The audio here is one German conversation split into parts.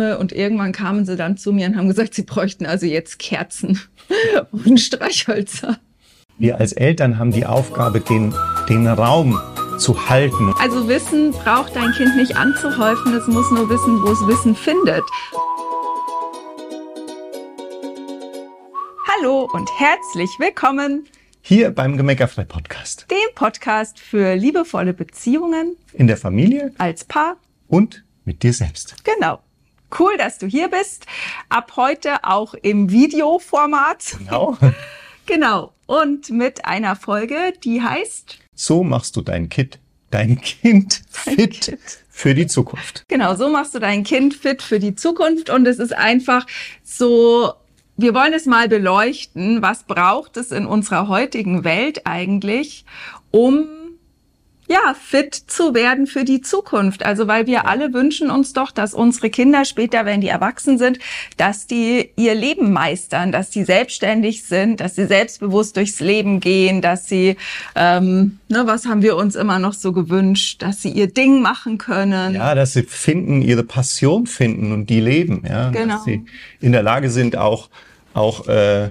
Und irgendwann kamen sie dann zu mir und haben gesagt, sie bräuchten also jetzt Kerzen und Streichhölzer. Wir als Eltern haben die Aufgabe, den, den Raum zu halten. Also Wissen braucht dein Kind nicht anzuhäufen, es muss nur wissen, wo es Wissen findet. Hallo und herzlich willkommen hier beim Gemeckerfrei Podcast. Dem Podcast für liebevolle Beziehungen in der Familie, als Paar und mit dir selbst. Genau. Cool, dass du hier bist. Ab heute auch im Videoformat. Genau. genau. Und mit einer Folge, die heißt So machst du dein Kind, dein Kind fit kind. für die Zukunft. Genau, so machst du dein Kind fit für die Zukunft. Und es ist einfach so wir wollen es mal beleuchten, was braucht es in unserer heutigen Welt eigentlich, um ja, fit zu werden für die Zukunft. Also weil wir alle wünschen uns doch, dass unsere Kinder später, wenn die erwachsen sind, dass die ihr Leben meistern, dass sie selbstständig sind, dass sie selbstbewusst durchs Leben gehen, dass sie, ähm, ne, was haben wir uns immer noch so gewünscht, dass sie ihr Ding machen können. Ja, dass sie finden, ihre Passion finden und die leben. Ja, genau. dass sie in der Lage sind, auch auch äh,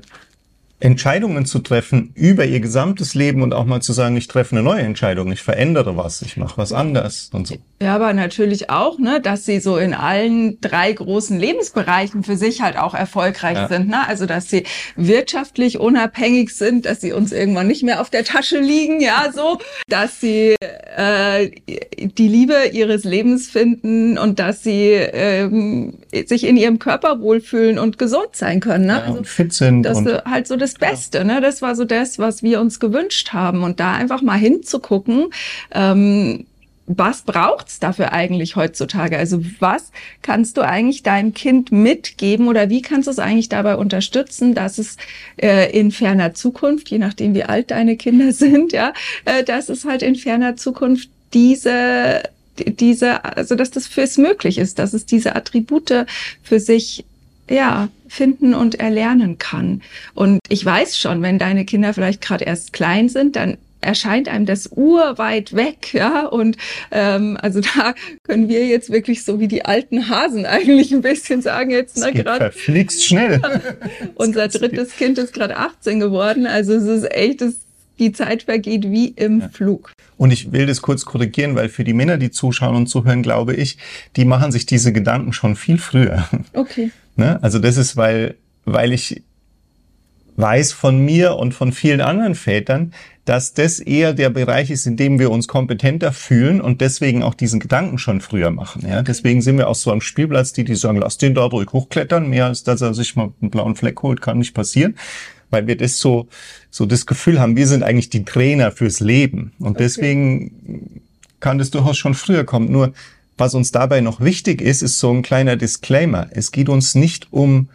Entscheidungen zu treffen über ihr gesamtes Leben und auch mal zu sagen, ich treffe eine neue Entscheidung, ich verändere was, ich mache was anders und so. Ja, aber natürlich auch, ne, dass sie so in allen drei großen Lebensbereichen für sich halt auch erfolgreich ja. sind. Ne? Also dass sie wirtschaftlich unabhängig sind, dass sie uns irgendwann nicht mehr auf der Tasche liegen, ja, so, dass sie äh, die Liebe ihres Lebens finden und dass sie ähm, sich in ihrem Körper wohlfühlen und gesund sein können. Ne? Ja, also, fit sind. Das ist halt so das Beste. Ne? Das war so das, was wir uns gewünscht haben. Und da einfach mal hinzugucken, ähm, was braucht's dafür eigentlich heutzutage? Also was kannst du eigentlich deinem Kind mitgeben oder wie kannst du es eigentlich dabei unterstützen, dass es äh, in ferner Zukunft, je nachdem wie alt deine Kinder sind, ja, äh, dass es halt in ferner Zukunft diese diese, also dass das fürs möglich ist, dass es diese Attribute für sich ja, finden und erlernen kann. Und ich weiß schon, wenn deine Kinder vielleicht gerade erst klein sind, dann erscheint einem das urweit weg, ja. Und ähm, also da können wir jetzt wirklich so wie die alten Hasen eigentlich ein bisschen sagen jetzt ne, gerade. Verflixt schnell. Unser drittes Kind ist gerade 18 geworden, also es ist echt, es, die Zeit vergeht wie im ja. Flug. Und ich will das kurz korrigieren, weil für die Männer, die zuschauen und zuhören, glaube ich, die machen sich diese Gedanken schon viel früher. Okay. Ne? Also das ist, weil, weil ich weiß von mir und von vielen anderen Vätern, dass das eher der Bereich ist, in dem wir uns kompetenter fühlen und deswegen auch diesen Gedanken schon früher machen. Ja, deswegen sind wir auch so am Spielplatz, die die sagen, lass den da ruhig hochklettern, mehr als dass er sich mal einen blauen Fleck holt, kann nicht passieren, weil wir das so so das Gefühl haben, wir sind eigentlich die Trainer fürs Leben und okay. deswegen kann das durchaus schon früher kommen. Nur was uns dabei noch wichtig ist, ist so ein kleiner Disclaimer. Es geht uns nicht um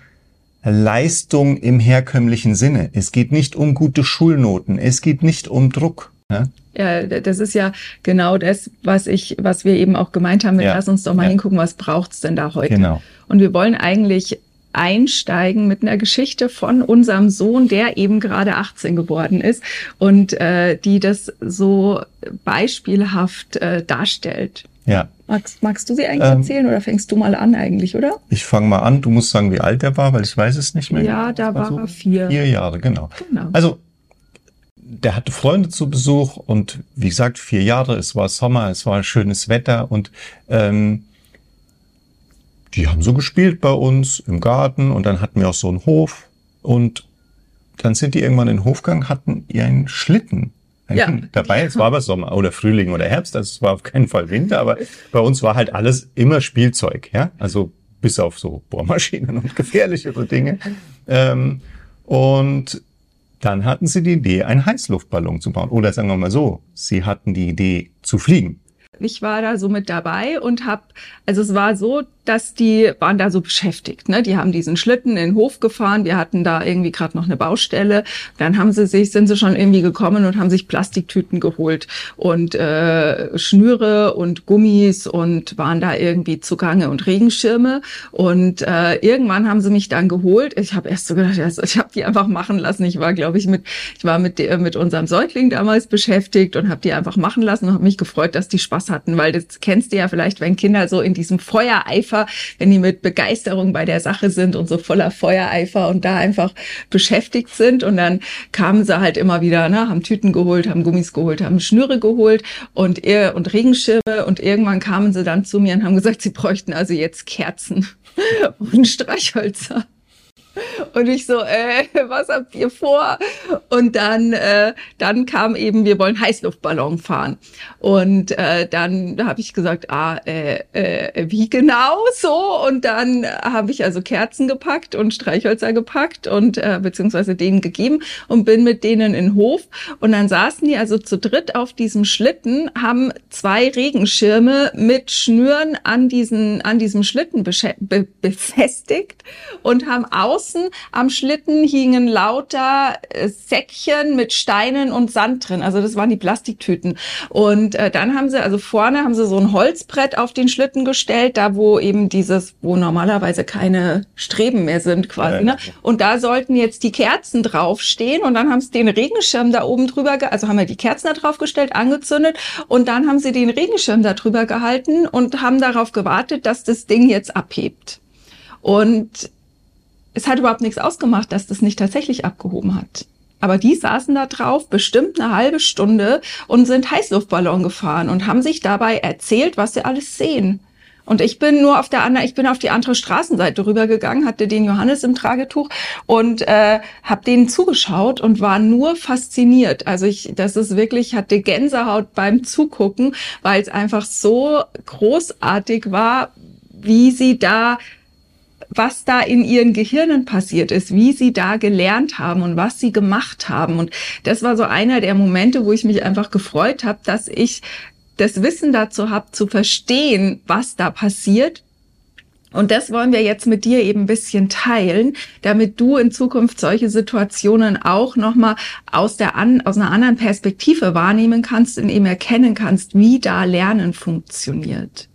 Leistung im herkömmlichen Sinne. Es geht nicht um gute Schulnoten. Es geht nicht um Druck. Ja? Ja, das ist ja genau das, was ich, was wir eben auch gemeint haben. Ja. Lass uns doch mal ja. hingucken, was braucht's denn da heute? Genau. Und wir wollen eigentlich einsteigen mit einer Geschichte von unserem Sohn, der eben gerade 18 geworden ist und äh, die das so beispielhaft äh, darstellt. Ja. Magst, magst du sie eigentlich ähm, erzählen oder fängst du mal an eigentlich, oder? Ich fange mal an. Du musst sagen, wie alt er war, weil ich weiß es nicht mehr. Ja, da war, war so er vier. Vier Jahre, genau. genau. Also der hatte Freunde zu Besuch und wie gesagt, vier Jahre, es war Sommer, es war schönes Wetter und ähm, die haben so gespielt bei uns im Garten und dann hatten wir auch so einen Hof und dann sind die irgendwann in den Hof gegangen, hatten ihren Schlitten ja. dabei. Es war aber Sommer oder Frühling oder Herbst, also es war auf keinen Fall Winter, aber bei uns war halt alles immer Spielzeug, ja, also bis auf so Bohrmaschinen und gefährlichere Dinge. Ähm, und dann hatten sie die Idee, einen Heißluftballon zu bauen. Oder sagen wir mal so, sie hatten die Idee zu fliegen. Ich war da so mit dabei und habe, also es war so, dass die waren da so beschäftigt. Ne? Die haben diesen Schlitten in den Hof gefahren. Wir hatten da irgendwie gerade noch eine Baustelle. Dann haben sie sich, sind sie schon irgendwie gekommen und haben sich Plastiktüten geholt und äh, Schnüre und Gummis und waren da irgendwie zugange und Regenschirme. Und äh, irgendwann haben sie mich dann geholt. Ich habe erst so gedacht, ich habe die einfach machen lassen. Ich war, glaube ich, mit, ich war mit mit unserem Säugling damals beschäftigt und habe die einfach machen lassen und habe mich gefreut, dass die Spaß hatten, weil das kennst du ja vielleicht, wenn Kinder so in diesem Feuereifer Feuereifer, wenn die mit Begeisterung bei der Sache sind und so voller Feuereifer und da einfach beschäftigt sind. Und dann kamen sie halt immer wieder, ne, haben Tüten geholt, haben Gummis geholt, haben Schnüre geholt und, und Regenschirme. Und irgendwann kamen sie dann zu mir und haben gesagt, sie bräuchten also jetzt Kerzen und Streichhölzer. Und ich so, äh, was habt ihr vor? Und dann, äh, dann kam eben, wir wollen Heißluftballon fahren. Und äh, dann habe ich gesagt, ah, äh, äh, wie genau so? Und dann habe ich also Kerzen gepackt und Streichhölzer gepackt und äh, beziehungsweise denen gegeben und bin mit denen in den Hof. Und dann saßen die also zu dritt auf diesem Schlitten, haben zwei Regenschirme mit Schnüren an diesen an diesem Schlitten be befestigt und haben außen am Schlitten hingen lauter äh, Säckchen mit Steinen und Sand drin. Also das waren die Plastiktüten. Und äh, dann haben sie, also vorne haben sie so ein Holzbrett auf den Schlitten gestellt, da wo eben dieses, wo normalerweise keine Streben mehr sind quasi. Ja, ne? Und da sollten jetzt die Kerzen draufstehen und dann haben sie den Regenschirm da oben drüber, also haben wir die Kerzen da drauf gestellt, angezündet und dann haben sie den Regenschirm da drüber gehalten und haben darauf gewartet, dass das Ding jetzt abhebt. Und es hat überhaupt nichts ausgemacht, dass das nicht tatsächlich abgehoben hat. Aber die saßen da drauf bestimmt eine halbe Stunde und sind Heißluftballon gefahren und haben sich dabei erzählt, was sie alles sehen. Und ich bin nur auf der anderen, ich bin auf die andere Straßenseite rübergegangen, hatte den Johannes im Tragetuch und äh, habe denen zugeschaut und war nur fasziniert. Also ich, das ist wirklich, hatte Gänsehaut beim Zugucken, weil es einfach so großartig war, wie sie da was da in ihren Gehirnen passiert ist, wie sie da gelernt haben und was sie gemacht haben. Und das war so einer der Momente, wo ich mich einfach gefreut habe, dass ich das Wissen dazu habe, zu verstehen, was da passiert. Und das wollen wir jetzt mit dir eben ein bisschen teilen, damit du in Zukunft solche Situationen auch nochmal aus, aus einer anderen Perspektive wahrnehmen kannst und eben erkennen kannst, wie da Lernen funktioniert.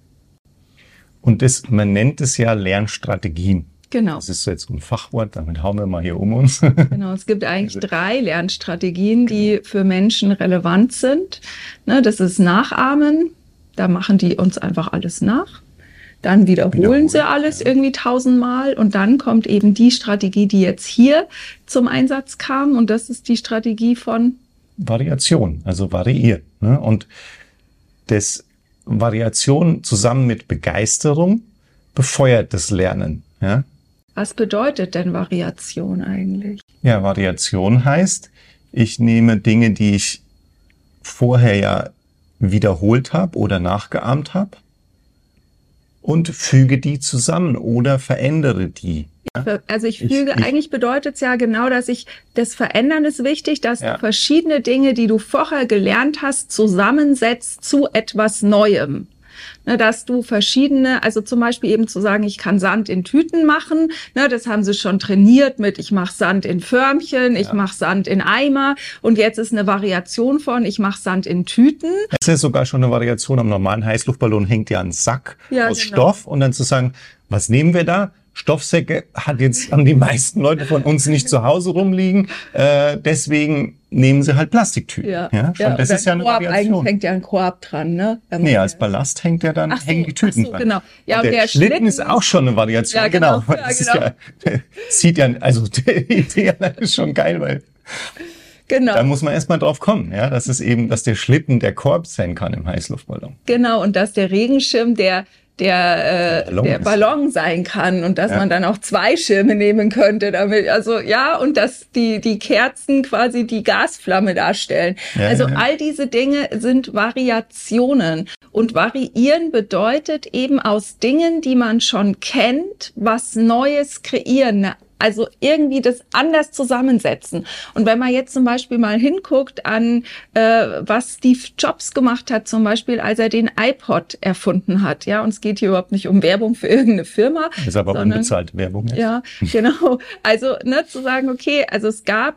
Und das, man nennt es ja Lernstrategien. Genau. Das ist jetzt ein Fachwort, damit hauen wir mal hier um uns. Genau, es gibt eigentlich also drei Lernstrategien, die für Menschen relevant sind. Ne, das ist Nachahmen, da machen die uns einfach alles nach. Dann wiederholen, wiederholen sie alles ja. irgendwie tausendmal und dann kommt eben die Strategie, die jetzt hier zum Einsatz kam und das ist die Strategie von Variation, also variieren. Ne? Und das Variation zusammen mit Begeisterung befeuert das Lernen. Ja? Was bedeutet denn Variation eigentlich? Ja, Variation heißt, ich nehme Dinge, die ich vorher ja wiederholt habe oder nachgeahmt habe und füge die zusammen oder verändere die. Also ich füge, ich, ich, eigentlich bedeutet es ja genau, dass ich, das Verändern ist wichtig, dass ja. du verschiedene Dinge, die du vorher gelernt hast, zusammensetzt zu etwas Neuem. Ne, dass du verschiedene, also zum Beispiel eben zu sagen, ich kann Sand in Tüten machen, ne, das haben sie schon trainiert mit, ich mache Sand in Förmchen, ja. ich mache Sand in Eimer und jetzt ist eine Variation von, ich mache Sand in Tüten. Das ist sogar schon eine Variation am normalen Heißluftballon, hängt ja ein Sack ja, aus genau. Stoff und dann zu sagen, was nehmen wir da? Stoffsäcke hat jetzt haben die meisten Leute von uns nicht zu Hause rumliegen. Äh, deswegen nehmen sie halt Plastiktüten. Ja, ja, ja das ist ja eine Variation. Eigentlich hängt ja ein Korb dran, ne? Nee, als Ballast hängt ja dann, so, hängen die Tüten so, dran. genau. Ja, und, der, der Schlitten, Schlitten, ist auch schon eine Variation, ja, genau. genau. Ja, das genau. ist ja, sieht ja, also die Idee ist schon geil, weil Genau. Da muss man erstmal drauf kommen, ja, dass es eben, dass der Schlitten der Korb sein kann im Heißluftballon. Genau, und dass der Regenschirm der der, äh, Ballon der Ballon sein kann und dass ja. man dann auch zwei Schirme nehmen könnte damit. Also ja, und dass die, die Kerzen quasi die Gasflamme darstellen. Ja, also ja, all diese Dinge sind Variationen. Und variieren bedeutet eben aus Dingen, die man schon kennt, was Neues kreieren, eine also irgendwie das anders zusammensetzen. Und wenn man jetzt zum Beispiel mal hinguckt an, äh, was Steve Jobs gemacht hat, zum Beispiel, als er den iPod erfunden hat, ja, und es geht hier überhaupt nicht um Werbung für irgendeine Firma. Das ist aber sondern, unbezahlte Werbung. Jetzt. Ja, genau. Also ne, zu sagen, okay, also es gab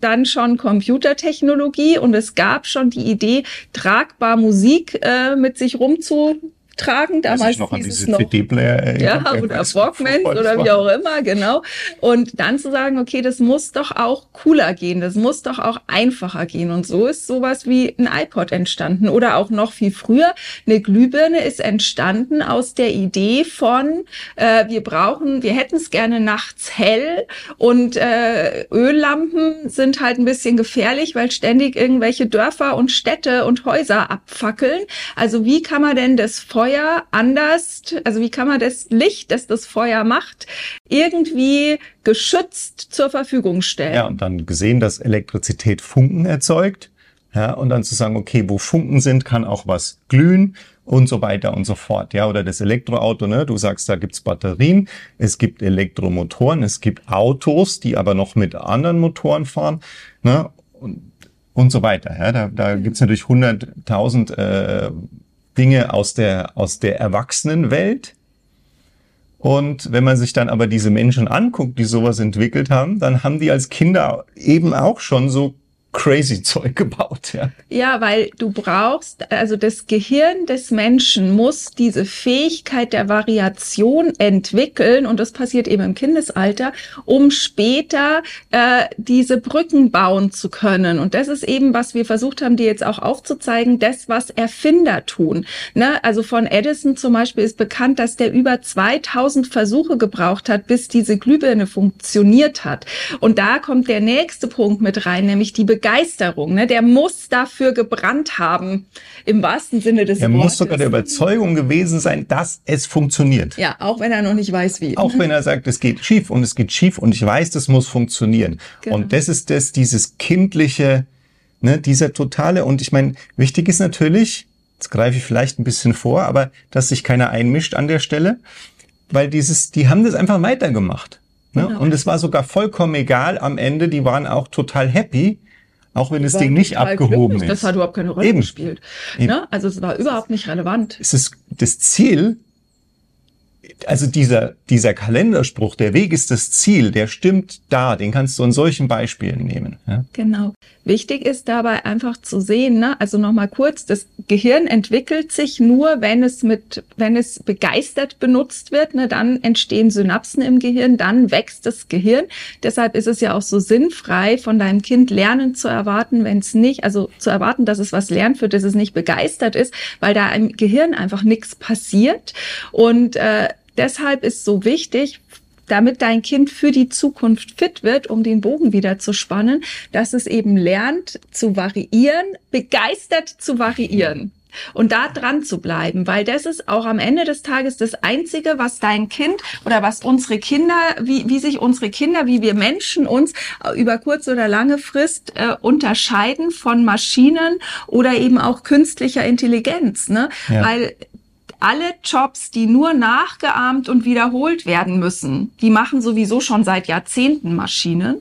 dann schon Computertechnologie und es gab schon die Idee, tragbar Musik äh, mit sich rumzu tragen. Damals noch an diese CD-Player. Ja, oder Walkmans oder wie auch immer, genau. Und dann zu sagen, okay, das muss doch auch cooler gehen, das muss doch auch einfacher gehen. Und so ist sowas wie ein iPod entstanden. Oder auch noch viel früher, eine Glühbirne ist entstanden aus der Idee von, äh, wir brauchen, wir hätten es gerne nachts hell und äh, Öllampen sind halt ein bisschen gefährlich, weil ständig irgendwelche Dörfer und Städte und Häuser abfackeln. Also wie kann man denn das Feuer anders, also wie kann man das Licht, das das Feuer macht, irgendwie geschützt zur Verfügung stellen? Ja, und dann gesehen, dass Elektrizität Funken erzeugt. Ja, und dann zu sagen, okay, wo Funken sind, kann auch was glühen und so weiter und so fort. Ja, oder das Elektroauto, ne? Du sagst, da gibt's Batterien, es gibt Elektromotoren, es gibt Autos, die aber noch mit anderen Motoren fahren, ne? Und, und so weiter. Ja, da, da gibt's natürlich hunderttausend äh, Dinge aus der, aus der Erwachsenenwelt. Und wenn man sich dann aber diese Menschen anguckt, die sowas entwickelt haben, dann haben die als Kinder eben auch schon so crazy Zeug gebaut, ja. Ja, weil du brauchst, also das Gehirn des Menschen muss diese Fähigkeit der Variation entwickeln und das passiert eben im Kindesalter, um später äh, diese Brücken bauen zu können. Und das ist eben, was wir versucht haben, dir jetzt auch aufzuzeigen, das, was Erfinder tun. Ne? Also von Edison zum Beispiel ist bekannt, dass der über 2000 Versuche gebraucht hat, bis diese Glühbirne funktioniert hat. Und da kommt der nächste Punkt mit rein, nämlich die Be Begeisterung. Ne? Der muss dafür gebrannt haben, im wahrsten Sinne des er Wortes. Er muss sogar der Überzeugung gewesen sein, dass es funktioniert. Ja, auch wenn er noch nicht weiß, wie. Auch wenn er sagt, es geht schief und es geht schief und ich weiß, das muss funktionieren. Genau. Und das ist das, dieses kindliche, ne, dieser totale, und ich meine, wichtig ist natürlich, jetzt greife ich vielleicht ein bisschen vor, aber dass sich keiner einmischt an der Stelle, weil dieses, die haben das einfach weitergemacht. Ne? Genau. Und es war sogar vollkommen egal am Ende, die waren auch total happy, auch wenn das Ding nicht abgehoben ist. Das hat überhaupt keine Rolle Eben. gespielt. Eben. Ne? Also es war überhaupt nicht relevant. Es ist das Ziel, also dieser, dieser Kalenderspruch, der Weg ist das Ziel, der stimmt da, den kannst du in solchen Beispielen nehmen. Ja? Genau. Wichtig ist dabei einfach zu sehen, ne? also nochmal kurz, das Gehirn entwickelt sich nur, wenn es mit, wenn es begeistert benutzt wird, ne? dann entstehen Synapsen im Gehirn, dann wächst das Gehirn. Deshalb ist es ja auch so sinnfrei, von deinem Kind Lernen zu erwarten, wenn es nicht, also zu erwarten, dass es was lernt, für das es nicht begeistert ist, weil da im Gehirn einfach nichts passiert. Und äh, deshalb ist so wichtig, damit dein Kind für die Zukunft fit wird, um den Bogen wieder zu spannen, dass es eben lernt zu variieren, begeistert zu variieren und da dran zu bleiben, weil das ist auch am Ende des Tages das Einzige, was dein Kind oder was unsere Kinder, wie, wie sich unsere Kinder, wie wir Menschen uns über kurz oder lange Frist äh, unterscheiden von Maschinen oder eben auch künstlicher Intelligenz, ne? Ja. Weil alle Jobs, die nur nachgeahmt und wiederholt werden müssen, die machen sowieso schon seit Jahrzehnten Maschinen.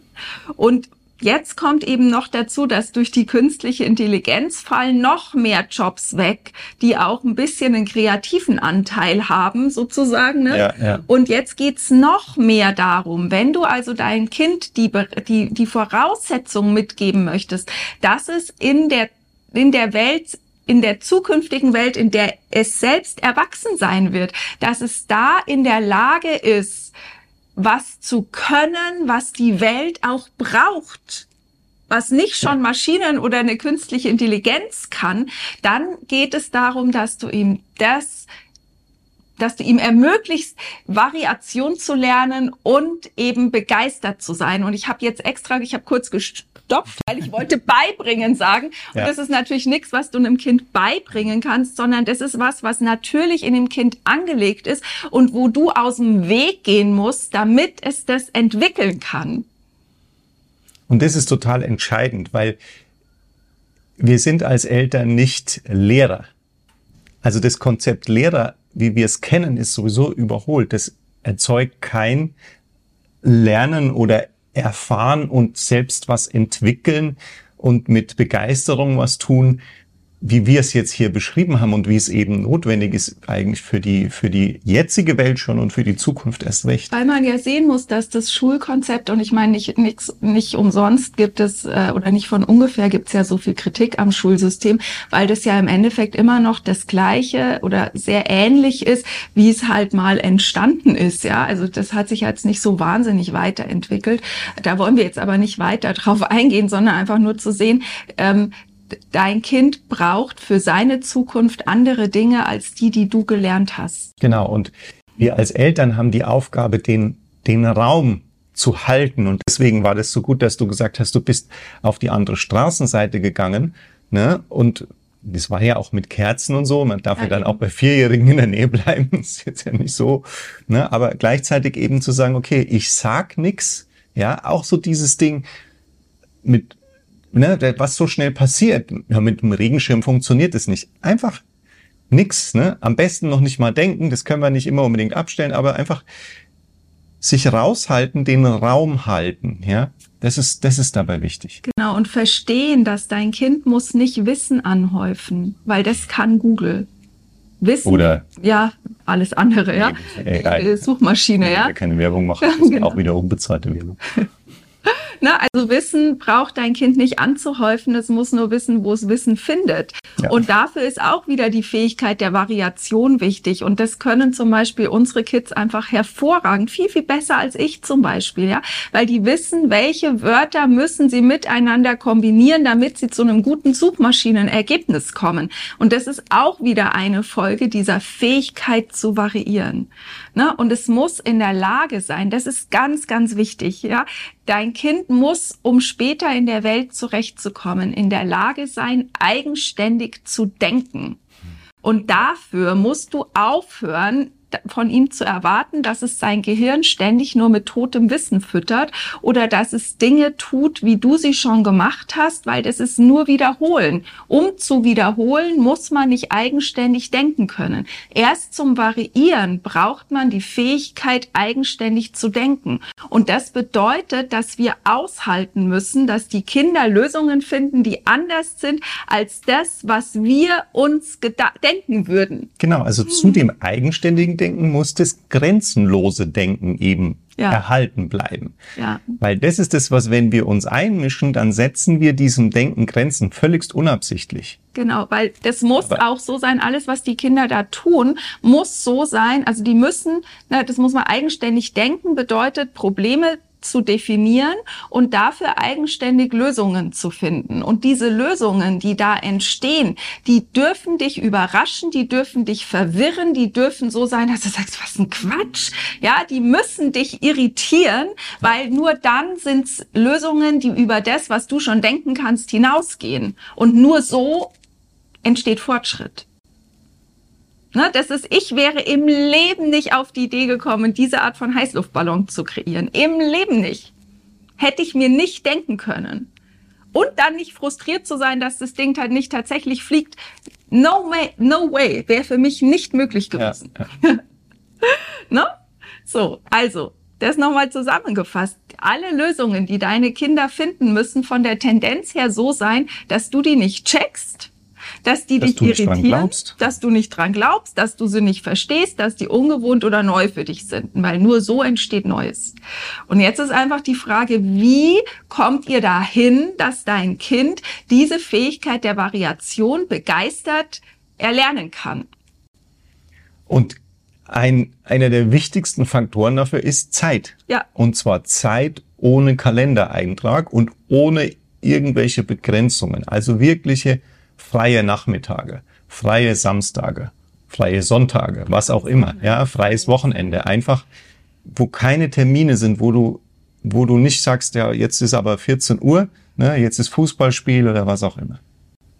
Und Jetzt kommt eben noch dazu, dass durch die künstliche Intelligenz fallen noch mehr Jobs weg, die auch ein bisschen einen kreativen Anteil haben, sozusagen. Ne? Ja, ja. Und jetzt geht's noch mehr darum, wenn du also dein Kind die, die, die Voraussetzungen mitgeben möchtest, dass es in der, in der Welt in der zukünftigen Welt, in der es selbst erwachsen sein wird, dass es da in der Lage ist, was zu können, was die Welt auch braucht, was nicht schon Maschinen oder eine künstliche Intelligenz kann, dann geht es darum, dass du ihm das dass du ihm ermöglichst, Variation zu lernen und eben begeistert zu sein. Und ich habe jetzt extra, ich habe kurz gestoppt, weil ich wollte beibringen sagen. Und ja. das ist natürlich nichts, was du einem Kind beibringen kannst, sondern das ist was, was natürlich in dem Kind angelegt ist und wo du aus dem Weg gehen musst, damit es das entwickeln kann. Und das ist total entscheidend, weil wir sind als Eltern nicht Lehrer. Also das Konzept Lehrer wie wir es kennen, ist sowieso überholt. Das erzeugt kein Lernen oder Erfahren und selbst was entwickeln und mit Begeisterung was tun. Wie wir es jetzt hier beschrieben haben und wie es eben notwendig ist, eigentlich für die, für die jetzige Welt schon und für die Zukunft erst recht. Weil man ja sehen muss, dass das Schulkonzept, und ich meine, nicht, nicht, nicht umsonst gibt es, äh, oder nicht von ungefähr gibt es ja so viel Kritik am Schulsystem, weil das ja im Endeffekt immer noch das Gleiche oder sehr ähnlich ist, wie es halt mal entstanden ist. Ja, also das hat sich jetzt nicht so wahnsinnig weiterentwickelt. Da wollen wir jetzt aber nicht weiter drauf eingehen, sondern einfach nur zu sehen, ähm, dein Kind braucht für seine Zukunft andere Dinge als die, die du gelernt hast. Genau. Und wir als Eltern haben die Aufgabe, den, den Raum zu halten. Und deswegen war das so gut, dass du gesagt hast, du bist auf die andere Straßenseite gegangen. Ne? Und das war ja auch mit Kerzen und so. Man darf ja, ja dann auch bei Vierjährigen in der Nähe bleiben. Das ist jetzt ja nicht so. Ne? Aber gleichzeitig eben zu sagen, okay, ich sag nix. Ja, auch so dieses Ding mit ne, was so schnell passiert. Ja, mit dem Regenschirm funktioniert es nicht. Einfach nix, ne? Am besten noch nicht mal denken, das können wir nicht immer unbedingt abstellen, aber einfach sich raushalten, den Raum halten, ja? Das ist, das ist dabei wichtig. Genau, und verstehen, dass dein Kind muss nicht Wissen anhäufen, weil das kann Google. Wissen. Oder. Ja, alles andere, ja. Äh, Suchmaschine, ja. Keine Werbung machen, genau. auch wieder unbezahlte Werbung. Ne? Also Wissen braucht dein Kind nicht anzuhäufen, es muss nur wissen, wo es Wissen findet. Ja. Und dafür ist auch wieder die Fähigkeit der Variation wichtig. Und das können zum Beispiel unsere Kids einfach hervorragend, viel, viel besser als ich zum Beispiel, ja, weil die wissen, welche Wörter müssen sie miteinander kombinieren, damit sie zu einem guten Suchmaschinenergebnis kommen. Und das ist auch wieder eine Folge dieser Fähigkeit zu variieren. Ne? Und es muss in der Lage sein, das ist ganz, ganz wichtig, ja, Dein Kind muss, um später in der Welt zurechtzukommen, in der Lage sein, eigenständig zu denken. Und dafür musst du aufhören, von ihm zu erwarten, dass es sein Gehirn ständig nur mit totem Wissen füttert oder dass es Dinge tut, wie du sie schon gemacht hast, weil das ist nur wiederholen. Um zu wiederholen, muss man nicht eigenständig denken können. Erst zum Variieren braucht man die Fähigkeit, eigenständig zu denken. Und das bedeutet, dass wir aushalten müssen, dass die Kinder Lösungen finden, die anders sind als das, was wir uns denken würden. Genau, also zu dem eigenständigen Denken muss das grenzenlose Denken eben ja. erhalten bleiben. Ja. Weil das ist das, was, wenn wir uns einmischen, dann setzen wir diesem Denken Grenzen völligst unabsichtlich. Genau, weil das muss Aber auch so sein, alles, was die Kinder da tun, muss so sein. Also die müssen, ne, das muss man eigenständig denken, bedeutet Probleme zu definieren und dafür eigenständig Lösungen zu finden. Und diese Lösungen, die da entstehen, die dürfen dich überraschen, die dürfen dich verwirren, die dürfen so sein, dass du sagst, was ein Quatsch. Ja, die müssen dich irritieren, weil nur dann sind es Lösungen, die über das, was du schon denken kannst, hinausgehen. Und nur so entsteht Fortschritt. Ne, das ist, ich wäre im Leben nicht auf die Idee gekommen, diese Art von Heißluftballon zu kreieren. Im Leben nicht. Hätte ich mir nicht denken können. Und dann nicht frustriert zu sein, dass das Ding halt nicht tatsächlich fliegt. No way, no way, wäre für mich nicht möglich gewesen. Ja, ja. ne? So, also, das nochmal zusammengefasst. Alle Lösungen, die deine Kinder finden, müssen von der Tendenz her so sein, dass du die nicht checkst, dass die dass dich irritieren, dass du nicht dran glaubst, dass du sie nicht verstehst, dass die ungewohnt oder neu für dich sind, weil nur so entsteht Neues. Und jetzt ist einfach die Frage, wie kommt ihr dahin, dass dein Kind diese Fähigkeit der Variation begeistert erlernen kann? Und ein, einer der wichtigsten Faktoren dafür ist Zeit. Ja. Und zwar Zeit ohne Kalendereintrag und ohne irgendwelche Begrenzungen. Also wirkliche freie Nachmittage, freie Samstage, freie Sonntage, was auch immer, ja, freies Wochenende, einfach, wo keine Termine sind, wo du, wo du nicht sagst, ja, jetzt ist aber 14 Uhr, ne, jetzt ist Fußballspiel oder was auch immer.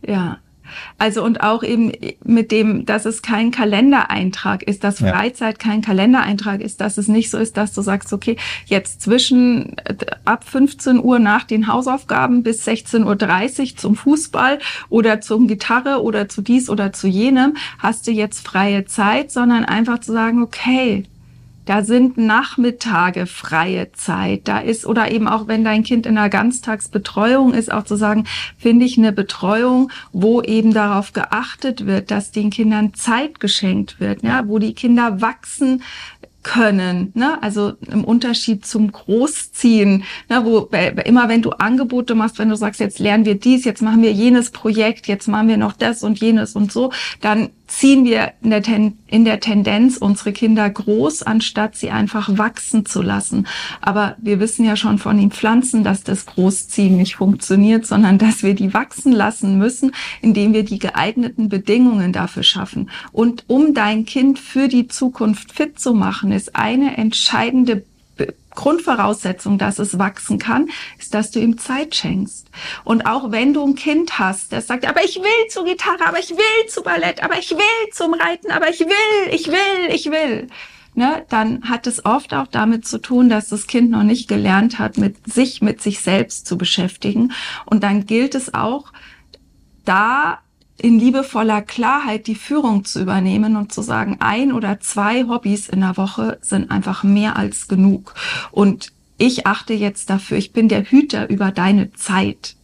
Ja, also und auch eben mit dem, dass es kein Kalendereintrag ist, dass Freizeit ja. kein Kalendereintrag ist, dass es nicht so ist, dass du sagst, okay, jetzt zwischen äh, ab 15 Uhr nach den Hausaufgaben bis 16.30 Uhr zum Fußball oder zum Gitarre oder zu dies oder zu jenem hast du jetzt freie Zeit, sondern einfach zu sagen, okay, Da sind Nachmittage freie Zeit. Da ist, oder eben auch wenn dein Kind in einer Ganztagsbetreuung ist, auch zu sagen, finde ich eine Betreuung, wo eben darauf geachtet wird, dass den Kindern Zeit geschenkt wird, ja, wo die Kinder wachsen, können, ne? also im Unterschied zum Großziehen, ne? wo immer wenn du Angebote machst, wenn du sagst, jetzt lernen wir dies, jetzt machen wir jenes Projekt, jetzt machen wir noch das und jenes und so, dann ziehen wir in der, Ten in der Tendenz unsere Kinder groß, anstatt sie einfach wachsen zu lassen. Aber wir wissen ja schon von den Pflanzen, dass das Großziehen nicht funktioniert, sondern dass wir die wachsen lassen müssen, indem wir die geeigneten Bedingungen dafür schaffen. Und um dein Kind für die Zukunft fit zu machen, ist eine entscheidende Grundvoraussetzung, dass es wachsen kann, ist, dass du ihm Zeit schenkst. Und auch wenn du ein Kind hast, das sagt, aber ich will zur Gitarre, aber ich will zu Ballett, aber ich will zum Reiten, aber ich will, ich will, ich will. Ne, dann hat es oft auch damit zu tun, dass das Kind noch nicht gelernt hat, mit sich, mit sich selbst zu beschäftigen. Und dann gilt es auch, da in liebevoller Klarheit die Führung zu übernehmen und zu sagen, ein oder zwei Hobbys in der Woche sind einfach mehr als genug. Und ich achte jetzt dafür, ich bin der Hüter über deine Zeit.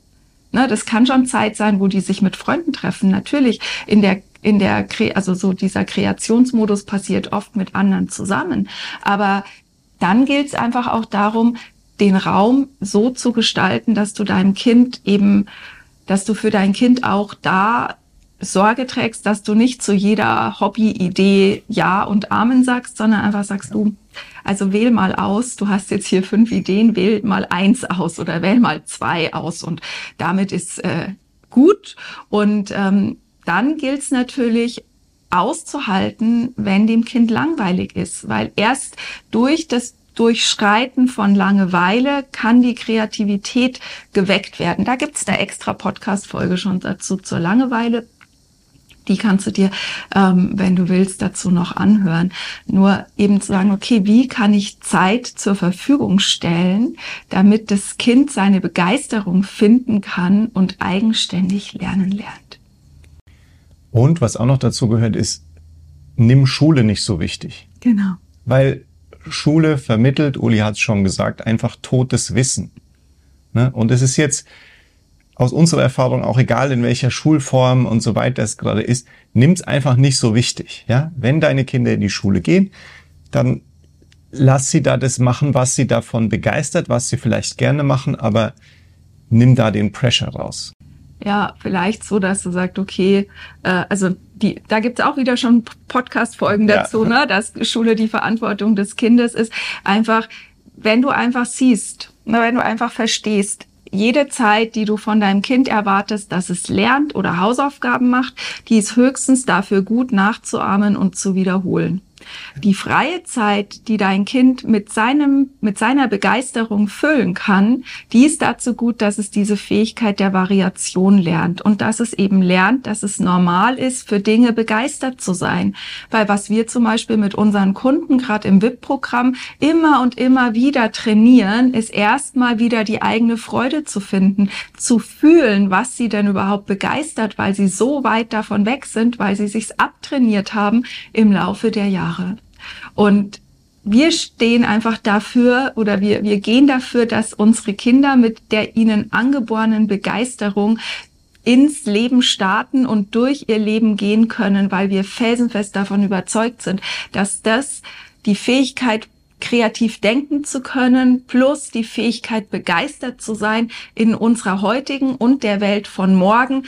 Ne, das kann schon Zeit sein, wo die sich mit Freunden treffen. Natürlich in der in der also so dieser Kreationsmodus passiert oft mit anderen zusammen, aber dann gilt es einfach auch darum, den Raum so zu gestalten, dass du deinem Kind eben dass du für dein Kind auch da Sorge trägst, dass du nicht zu jeder Hobby-Idee Ja und Amen sagst, sondern einfach sagst du, also wähl mal aus, du hast jetzt hier fünf Ideen, wähl mal eins aus oder wähl mal zwei aus und damit ist äh, gut. Und ähm, dann gilt es natürlich auszuhalten, wenn dem Kind langweilig ist, weil erst durch das Durchschreiten von Langeweile kann die Kreativität geweckt werden. Da gibt's eine extra Podcast-Folge schon dazu zur Langeweile. Die kannst du dir, ähm, wenn du willst, dazu noch anhören. Nur eben zu sagen, okay, wie kann ich Zeit zur Verfügung stellen, damit das Kind seine Begeisterung finden kann und eigenständig lernen lernt. Und was auch noch dazu gehört, ist, nimm Schule nicht so wichtig. Genau. Weil Schule vermittelt, Uli hat es schon gesagt, einfach totes Wissen. Ne? Und es ist jetzt aus unserer Erfahrung auch egal in welcher Schulform und so weiter es gerade ist, nimm's einfach nicht so wichtig. Ja, wenn deine Kinder in die Schule gehen, dann lass sie da das machen, was sie davon begeistert, was sie vielleicht gerne machen, aber nimm da den Pressure raus. Ja, vielleicht so, dass du sagst, okay, äh, also die, da gibt's auch wieder schon Podcast-Folgen dazu, ja. ne, dass Schule die Verantwortung des Kindes ist. Einfach, wenn du einfach siehst, ne, wenn du einfach verstehst, jede Zeit, die du von deinem Kind erwartest, dass es lernt oder Hausaufgaben macht, die ist höchstens dafür gut nachzuahmen und zu wiederholen. Die freie Zeit, die dein Kind mit seinem, mit seiner Begeisterung füllen kann, die ist dazu gut, dass es diese Fähigkeit der Variation lernt und dass es eben lernt, dass es normal ist, für Dinge begeistert zu sein. Weil was wir zum Beispiel mit unseren Kunden gerade im WIP-Programm immer und immer wieder trainieren, ist erstmal wieder die eigene Freude zu finden, zu fühlen, was sie denn überhaupt begeistert, weil sie so weit davon weg sind, weil sie sich's abtrainiert haben im Laufe der Jahre. Jahre. Und wir stehen einfach dafür oder wir, wir gehen dafür, dass unsere Kinder mit der ihnen angeborenen Begeisterung ins Leben starten und durch ihr Leben gehen können, weil wir felsenfest davon überzeugt sind, dass das die Fähigkeit kreativ denken zu können, plus die Fähigkeit begeistert zu sein in unserer heutigen und der Welt von morgen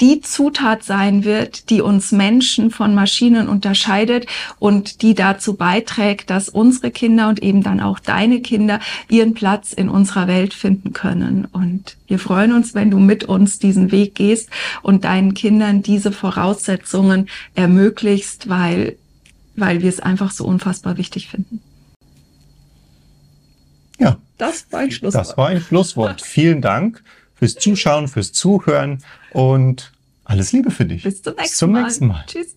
die Zutat sein wird, die uns Menschen von Maschinen unterscheidet und die dazu beiträgt, dass unsere Kinder und eben dann auch deine Kinder ihren Platz in unserer Welt finden können. Und wir freuen uns, wenn du mit uns diesen Weg gehst und deinen Kindern diese Voraussetzungen ermöglichst, weil, weil wir es einfach so unfassbar wichtig finden. Ja. Das war ein Schlusswort. Das war ein Schlusswort. Vielen Dank fürs Zuschauen, fürs Zuhören und alles Liebe für dich. Bis zum nächsten, Bis zum nächsten Mal. Mal. Tschüss.